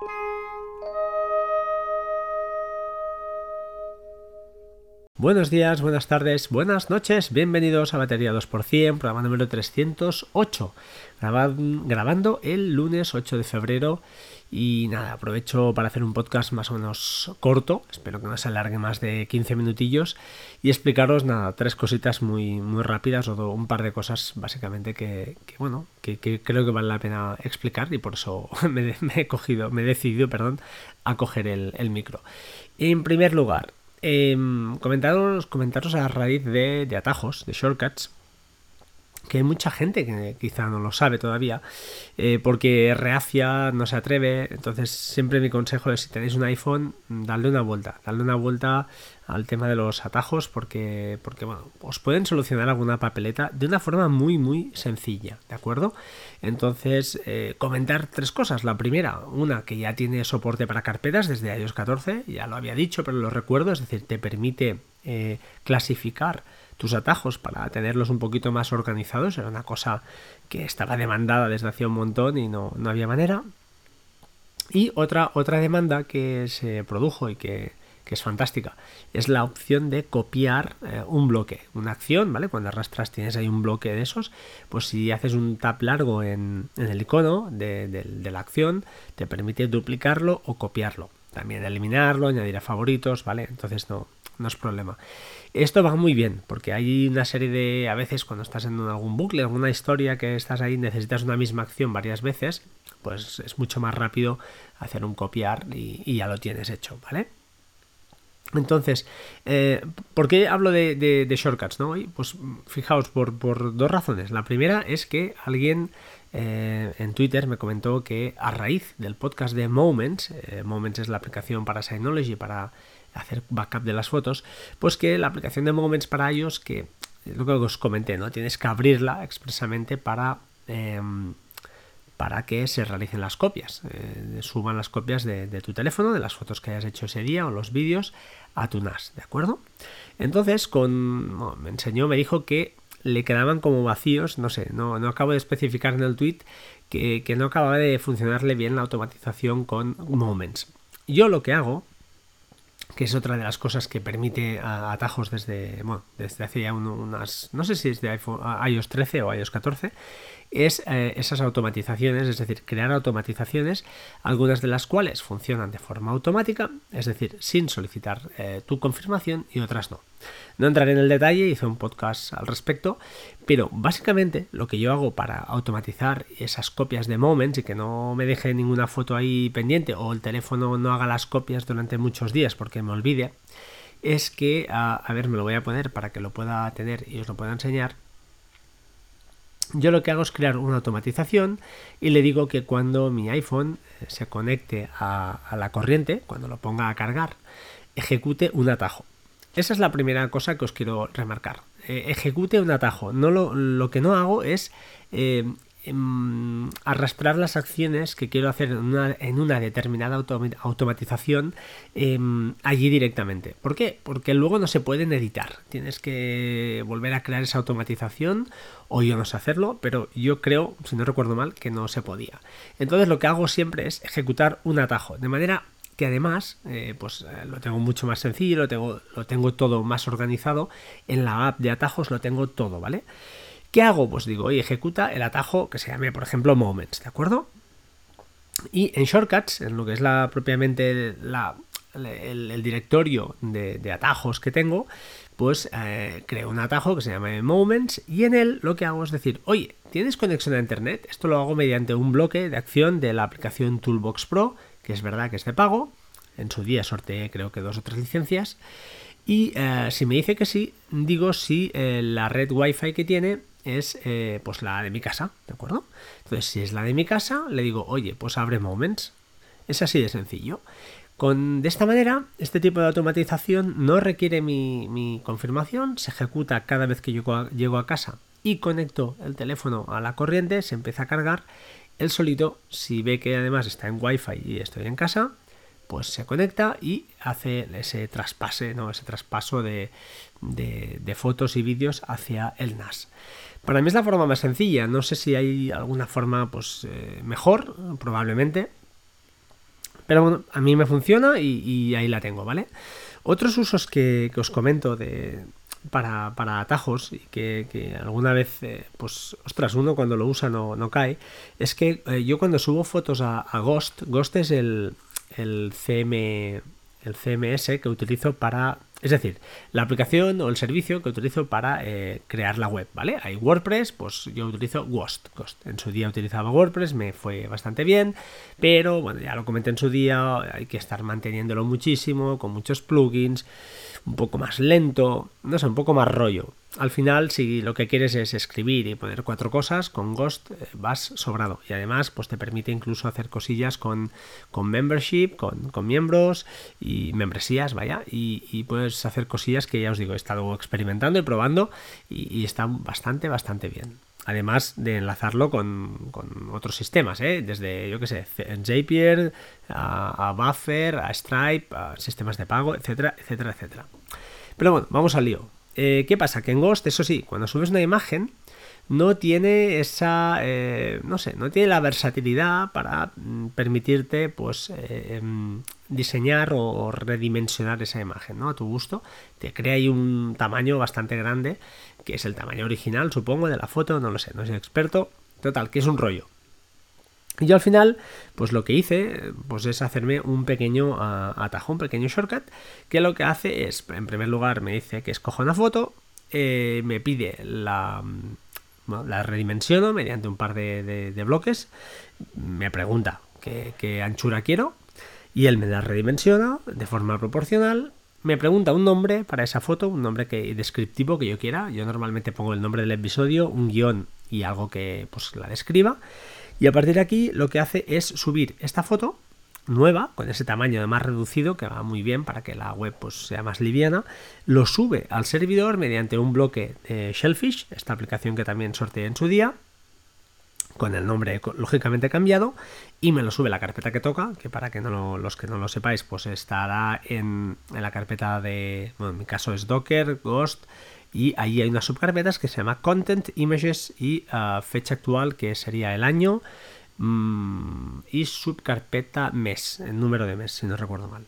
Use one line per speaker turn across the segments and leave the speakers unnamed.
Thank you. Buenos días, buenas tardes, buenas noches, bienvenidos a Batería 2%, programa número 308, grabando el lunes 8 de febrero. Y nada, aprovecho para hacer un podcast más o menos corto, espero que no se alargue más de 15 minutillos. Y explicaros nada, tres cositas muy, muy rápidas o un par de cosas básicamente que, bueno, que, creo que vale la pena explicar. Y por eso me, he cogido, me he decidido, perdón, a coger el, el micro. En primer lugar, eh, comentaros, comentaros a raíz de, de atajos, de shortcuts, que hay mucha gente que quizá no lo sabe todavía, eh, porque reacia, no se atreve. Entonces, siempre mi consejo es: si tenéis un iPhone, dadle una vuelta, darle una vuelta al tema de los atajos, porque, porque os pueden solucionar alguna papeleta de una forma muy, muy sencilla, ¿de acuerdo? Entonces, eh, comentar tres cosas. La primera, una que ya tiene soporte para carpetas desde iOS 14, ya lo había dicho, pero lo recuerdo, es decir, te permite eh, clasificar tus atajos para tenerlos un poquito más organizados. Era una cosa que estaba demandada desde hace un montón y no, había manera. Y otra, otra demanda que se produjo y que, es fantástica, es la opción de copiar eh, un bloque, una acción, ¿vale? Cuando arrastras tienes ahí un bloque de esos, pues si haces un tap largo en, el icono de, la acción, te permite duplicarlo o copiarlo. También eliminarlo, añadir a favoritos, ¿vale? Entonces no, no es problema. Esto va muy bien, porque hay una serie de, a veces cuando estás en algún bucle, alguna historia que estás ahí, necesitas una misma acción varias veces, pues es mucho más rápido hacer un copiar y, ya lo tienes hecho, ¿vale? Entonces, eh, ¿por qué hablo de, shortcuts? ¿no? Pues fijaos, por, dos razones. La primera es que alguien eh, en Twitter me comentó que a raíz del podcast de Moments, eh, Moments es la aplicación para Synology, para hacer backup de las fotos, pues que la aplicación de Moments para ellos, que lo que os comenté, ¿no? Tienes que abrirla expresamente para, em, para que se realicen las copias, eh, suban las copias de, tu teléfono, de las fotos que hayas hecho ese día o los vídeos a tu NAS, ¿de acuerdo? Entonces, con, me enseñó, me dijo que le quedaban como vacíos, no sé, no, no acabo de especificar en el tweet que, que no acababa de funcionarle bien la automatización con Moments. Yo lo que hago que es otra de las cosas que permite atajos desde, bueno, desde hace ya unas, no sé si es de iPhone, iOS 13 o iOS 14, es eh, esas automatizaciones, es decir, crear automatizaciones, algunas de las cuales funcionan de forma automática, es decir, sin solicitar eh, tu confirmación y otras no. No entraré en el detalle, hice un podcast al respecto, pero básicamente lo que yo hago para automatizar esas copias de Moments y que no me deje ninguna foto ahí pendiente o el teléfono no haga las copias durante muchos días porque me olvide, es que, a ver, me lo voy a poner para que lo pueda tener y os lo pueda enseñar yo lo que hago es crear una automatización y le digo que cuando mi iPhone eh, se conecte a, la corriente, cuando lo ponga a cargar, ejecute un atajo. Esa es la primera cosa que os quiero remarcar. Eh, ejecute un atajo. No lo, lo, que no hago es eh, Em, arrastrar las acciones que quiero hacer en una, determinada automatización em, allí directamente. ¿Por qué? Porque luego no se pueden editar. Tienes que volver a crear esa automatización o yo no sé hacerlo, pero yo creo, si no recuerdo mal, que no se podía. Entonces lo que hago siempre es ejecutar un atajo, de manera que además eh, pues eh, lo tengo mucho más sencillo, lo tengo, lo tengo todo más organizado. En la app de atajos lo tengo todo, ¿vale? ¿Qué hago? Pues digo, oye, ejecuta el atajo que se llame, por ejemplo, Moments, ¿de acuerdo? Y en Shortcuts, en lo que es la propiamente el, directorio de, atajos que tengo, pues eh, creo un atajo que se llama Moments y en él lo que hago es decir, oye, ¿tienes conexión a Internet? Esto lo hago mediante un bloque de acción de la aplicación Toolbox Pro, que es verdad que es de pago. En su día sorteé creo que dos o tres licencias. Y eh, si me dice que sí, digo si eh, la red Wi-Fi que tiene es eh, pues la de mi casa, ¿de acuerdo? Entonces, si es la de mi casa, le digo, oye, pues abre Moments. Es así de sencillo. Con, de esta manera, este tipo de automatización no requiere mi, confirmación, se ejecuta cada vez que yo llego a casa y conecto el teléfono a la corriente, se empieza a cargar. El solito, si ve que además está en Wi-Fi y estoy en casa, pues se conecta y hace ese traspase, ¿no? ese traspaso de fotos y vídeos hacia el NAS. Para mí es la forma más sencilla, no sé si hay alguna forma pues, eh, mejor, probablemente. Pero bueno, a mí me funciona y, ahí la tengo, ¿vale? Otros usos que, os comento de, para, atajos y que, alguna vez, eh, pues, ostras, uno cuando lo usa no, no cae, es que eh, yo cuando subo fotos a, Ghost, Ghost es el, el, CM, el CMS que utilizo para es decir, la aplicación o el servicio que utilizo para eh, crear la web, ¿vale? Hay WordPress, pues yo utilizo Ghost, Ghost. En su día utilizaba WordPress, me fue bastante bien, pero bueno, ya lo comenté en su día, hay que estar manteniéndolo muchísimo, con muchos plugins, un poco más lento, no sé, un poco más rollo. Al final, si lo que quieres es escribir y poner cuatro cosas, con Ghost eh, vas sobrado. Y además, pues te permite incluso hacer cosillas con, con membership, con, miembros y membresías, vaya. Y, puedes hacer cosillas que ya os digo, he estado experimentando y probando y, están bastante, bastante bien. Además de enlazarlo con, otros sistemas, ¿eh? desde, yo qué sé, Zapier, a, a Buffer, a Stripe, a sistemas de pago, etcétera, etcétera, etcétera. Pero bueno, vamos al lío. Eh, ¿Qué pasa? Que en Ghost, eso sí, cuando subes una imagen, no tiene esa, eh, no sé, no tiene la versatilidad para mm, permitirte, pues, eh, em, diseñar o redimensionar esa imagen, ¿no? A tu gusto. Te crea ahí un tamaño bastante grande, que es el tamaño original, supongo, de la foto, no lo sé, no soy experto. Total, que es un rollo. Y yo al final, pues lo que hice, pues es hacerme un pequeño uh, atajo, un pequeño shortcut, que lo que hace es, en primer lugar, me dice que escoja una foto, eh, me pide la, la redimensiono mediante un par de, bloques, me pregunta qué, anchura quiero, y él me la redimensiona de forma proporcional, me pregunta un nombre para esa foto, un nombre que, descriptivo que yo quiera. Yo normalmente pongo el nombre del episodio, un guion y algo que pues la describa. Y a partir de aquí lo que hace es subir esta foto nueva, con ese tamaño más reducido, que va muy bien para que la web pues, sea más liviana, lo sube al servidor mediante un bloque de Shellfish, esta aplicación que también sorteé en su día, con el nombre lógicamente cambiado, y me lo sube la carpeta que toca, que para que no los que no lo sepáis, pues estará en, en la carpeta de, bueno, en mi caso es Docker, Ghost, y ahí hay unas subcarpetas que se llama Content, Images y ah, fecha actual que sería el año mm, y subcarpeta mes, el número de mes si no recuerdo mal.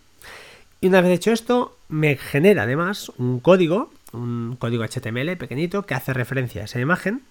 Y una vez hecho esto, me genera además un código, un código HTML pequeñito que hace referencia a esa imagen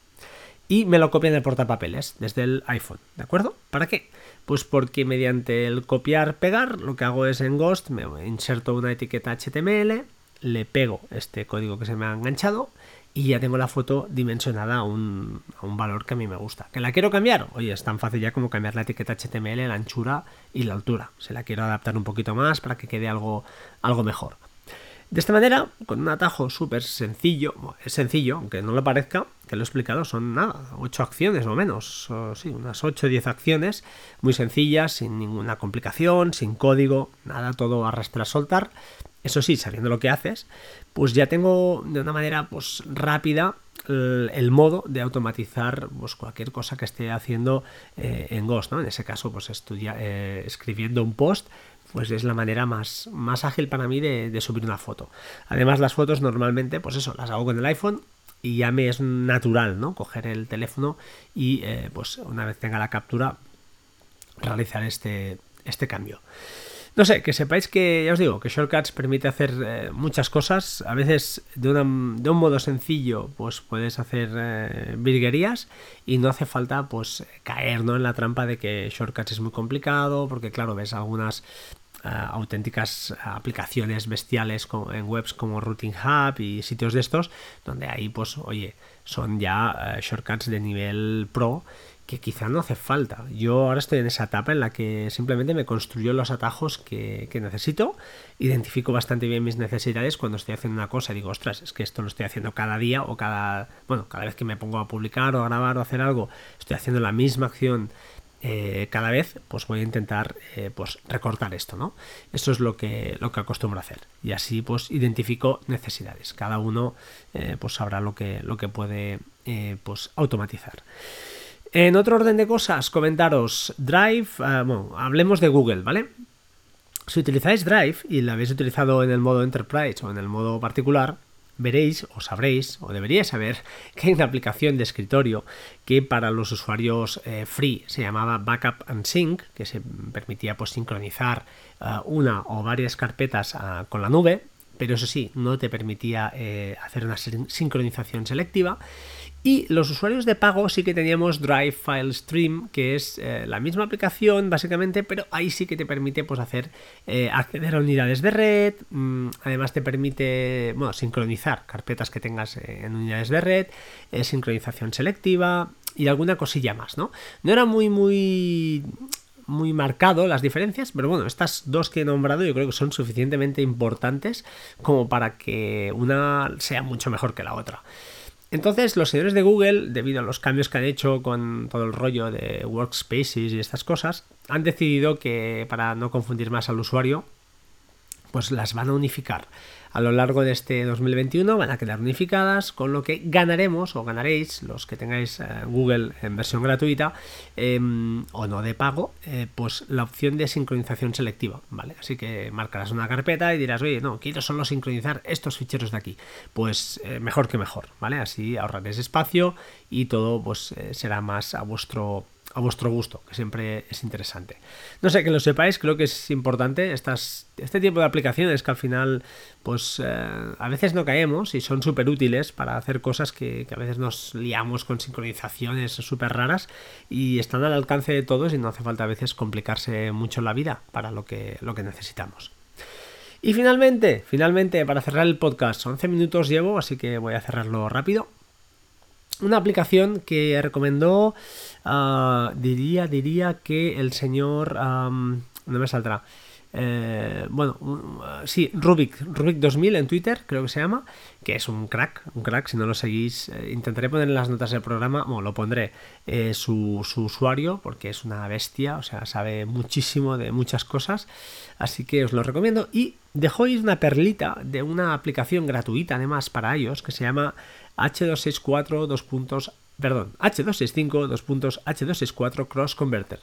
y me lo copia en el portapapeles desde el iPhone, ¿de acuerdo? ¿Para qué? Pues porque mediante el copiar-pegar lo que hago es en Ghost, me inserto una etiqueta HTML, le pego este código que se me ha enganchado y ya tengo la foto dimensionada a un, valor que a mí me gusta. ¿Que la quiero cambiar? Oye, es tan fácil ya como cambiar la etiqueta HTML, la anchura y la altura. Se la quiero adaptar un poquito más para que quede algo, algo mejor. De esta manera, con un atajo súper sencillo, es sencillo, aunque no lo parezca, que lo he explicado, son nada, 8 acciones o menos, sí, unas 8 o 10 acciones, muy sencillas, sin ninguna complicación, sin código, nada, todo arrastrar, soltar, eso sí, sabiendo lo que haces, pues ya tengo de una manera pues, rápida el, modo de automatizar pues, cualquier cosa que esté haciendo eh, en Ghost. ¿no? En ese caso, pues estudia, eh, escribiendo un post, pues es la manera más, más ágil para mí de, subir una foto. Además, las fotos normalmente, pues eso, las hago con el iPhone y ya me es natural, ¿no? Coger el teléfono y eh, pues una vez tenga la captura, realizar este, este cambio. No sé, que sepáis que, ya os digo, que Shortcuts permite hacer eh, muchas cosas. A veces de, de, un modo sencillo, pues puedes hacer eh, virguerías y no hace falta pues caer ¿no? en la trampa de que Shortcuts es muy complicado, porque claro, ves algunas eh, auténticas aplicaciones bestiales en webs como Routing Hub y sitios de estos, donde ahí pues, oye, son ya shortcuts de nivel pro que quizá no hace falta. Yo ahora estoy en esa etapa en la que simplemente me construyo los atajos que, necesito, identifico bastante bien mis necesidades cuando estoy haciendo una cosa digo, ostras, es que esto lo estoy haciendo cada día o cada, bueno, cada vez que me pongo a publicar o a grabar o hacer algo, estoy haciendo la misma acción eh, cada vez, pues voy a intentar eh, pues recortar esto, ¿no? Eso es lo que, lo que acostumbro a hacer. Y así pues identifico necesidades. Cada uno eh, pues sabrá lo que, lo que puede pues automatizar. En otro orden de cosas, comentaros Drive, ah, bueno, hablemos de Google, ¿vale? Si utilizáis Drive y lo habéis utilizado en el modo Enterprise o en el modo particular, veréis o sabréis o deberíais saber que hay una aplicación de escritorio que para los usuarios eh, free se llamaba Backup and Sync, que se permitía pues sincronizar eh, una o varias carpetas ah, con la nube, pero eso sí, no te permitía eh, hacer una sincronización selectiva. Y los usuarios de pago sí que teníamos Drive File Stream, que es eh, la misma aplicación básicamente, pero ahí sí que te permite pues, hacer eh, acceder a unidades de red. Mm, además te permite bueno, sincronizar carpetas que tengas eh, en unidades de red, sincronización selectiva y alguna cosilla más, ¿no? No era muy muy muy marcado las diferencias, pero bueno, estas dos que he nombrado yo creo que son suficientemente importantes como para que una sea mucho mejor que la otra. Entonces, los señores de Google, debido a los cambios que han hecho con todo el rollo de workspaces y estas cosas, han decidido que para no confundir más al usuario, pues las van a unificar a lo largo de este 2021 van a quedar unificadas, con lo que ganaremos o ganaréis los que tengáis eh, Google en versión gratuita em, o no de pago, eh, pues la opción de sincronización selectiva, ¿vale? Así que marcarás una carpeta y dirás, oye, no, quiero solo sincronizar estos ficheros de aquí. Pues eh, mejor que mejor, ¿vale? Así ahorraréis espacio y todo pues será más a vuestro a vuestro gusto, que siempre es interesante. No sé, que lo sepáis, creo que es importante estas, este tipo de aplicaciones que al final, pues eh, a veces no caemos y son súper útiles para hacer cosas que, a veces nos liamos con sincronizaciones súper raras y están al alcance de todos y no hace falta a veces complicarse mucho la vida para lo que, lo que necesitamos. Y finalmente, finalmente, para cerrar el podcast, 11 minutos llevo, así que voy a cerrarlo rápido una aplicación que recomendó, ah, diría, diría que el señor, no me saldrá, eh, bueno, sí, Rubik, Rubik 2000 en Twitter, creo que se llama, que es un crack, un crack, si no lo seguís, eh, intentaré poner en las notas del programa, bueno, lo pondré eh, su, su, usuario, porque es una bestia, o sea, sabe muchísimo de muchas cosas, así que os lo recomiendo, y dejo ir una perlita de una aplicación gratuita, además, para ellos, que se llama H264 dos puntos, perdón, H265 dos puntos H264 Cross Converter.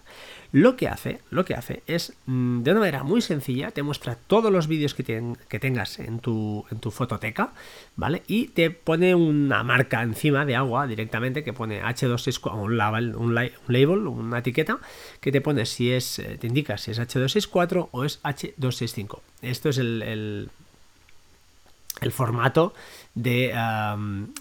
Lo que hace, lo que hace es mm, de una manera muy sencilla te muestra todos los vídeos que, que tengas en tu, en tu fototeca, ¿vale? Y te pone una marca encima de agua directamente que pone H264, un label, un, label, una etiqueta que te pone si es, eh, te indica si es H264 o es H265. Esto es el formato de,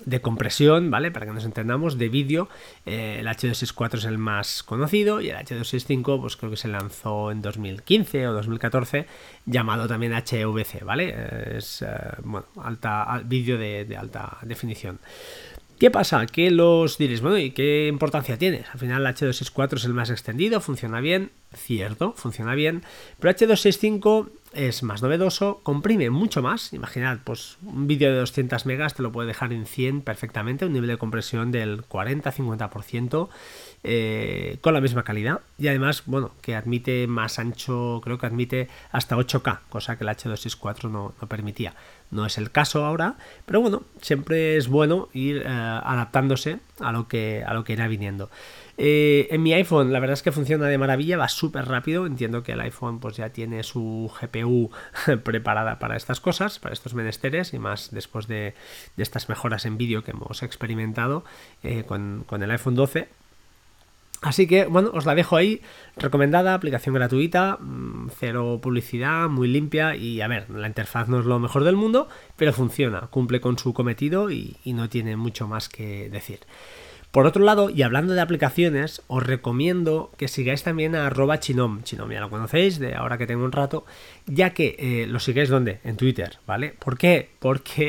de, compresión, ¿vale? Para que nos entendamos, de vídeo. Eh, el H264 es el más conocido y el H265, pues creo que se lanzó en 2015 o 2014, llamado también HVC, ¿vale? Eh, es, eh, bueno, alta, vídeo de, de alta definición. ¿Qué pasa? Que los diréis, bueno, ¿y qué importancia tiene? Al final el H264 es el más extendido, funciona bien, cierto, funciona bien, pero H265 es más novedoso, comprime mucho más. Imaginad, pues un vídeo de 200 megas te lo puede dejar en 100 perfectamente, un nivel de compresión del 40-50% eh, con la misma calidad. Y además, bueno, que admite más ancho, creo que admite hasta 8K, cosa que el H264 no, no permitía. No es el caso ahora, pero bueno, siempre es bueno ir eh, adaptándose a lo que, a lo que irá viniendo. Eh, en mi iPhone la verdad es que funciona de maravilla, va súper rápido, entiendo que el iPhone pues ya tiene su GPU preparada para estas cosas, para estos menesteres y más después de, estas mejoras en vídeo que hemos experimentado eh, con, el iPhone 12 Así que, bueno, os la dejo ahí, recomendada, aplicación gratuita, mm, cero publicidad, muy limpia y, a ver, la interfaz no es lo mejor del mundo, pero funciona, cumple con su cometido y no tiene mucho más que decir. Por otro lado, y hablando de aplicaciones, os recomiendo que sigáis también a arroba chinom. Chinom ya lo conocéis, de ahora que tengo un rato, ya que eh, lo sigáis donde? En Twitter, ¿vale? ¿Por qué? Porque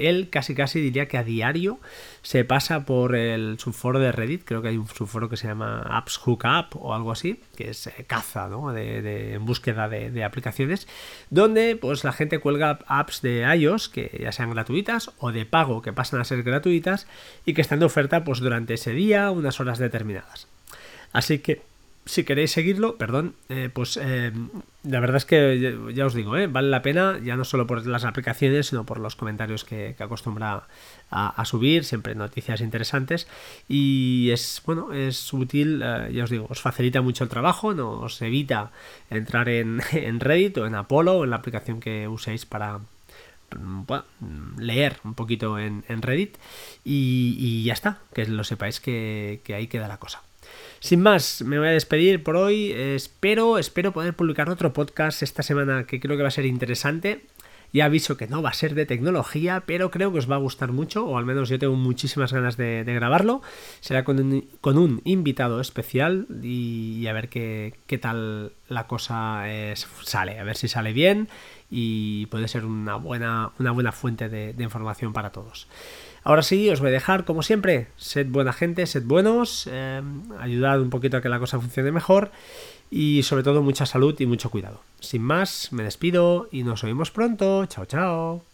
eh, él casi casi diría que a diario se pasa por el subforo de Reddit, creo que hay un subforo que se llama Apps Hookup o algo así, es eh, caza, ¿no? De, búsqueda de, aplicaciones, donde pues la gente cuelga apps de iOS que ya sean gratuitas o de pago que pasan a ser gratuitas y que están de oferta pues durante ese día, unas horas determinadas. Así que si queréis seguirlo, perdón, eh, pues eh, la verdad es que ya, os digo, eh, vale la pena, ya no solo por las aplicaciones, sino por los comentarios que, acostumbra a, subir, siempre noticias interesantes. Y es, bueno, es útil, ya os digo, os facilita mucho el trabajo, no os evita entrar en, Reddit o en Apollo o en la aplicación que uséis para, leer un poquito en, Reddit y, ya está, que lo sepáis que, que ahí queda la cosa. Sin más, me voy a despedir por hoy. Espero, espero poder publicar otro podcast esta semana que creo que va a ser interesante. Ya aviso que no va a ser de tecnología, pero creo que os va a gustar mucho, o al menos yo tengo muchísimas ganas de, grabarlo. Será con un, invitado especial y, a ver qué, tal la cosa sale, a ver si sale bien y puede ser una buena, una buena fuente de, información para todos. Ahora sí, os voy a dejar, como siempre, sed buena gente, sed buenos, eh, ayudad un poquito a que la cosa funcione mejor y sobre todo mucha salud y mucho cuidado. Sin más, me despido y nos oímos pronto. Chao, chao.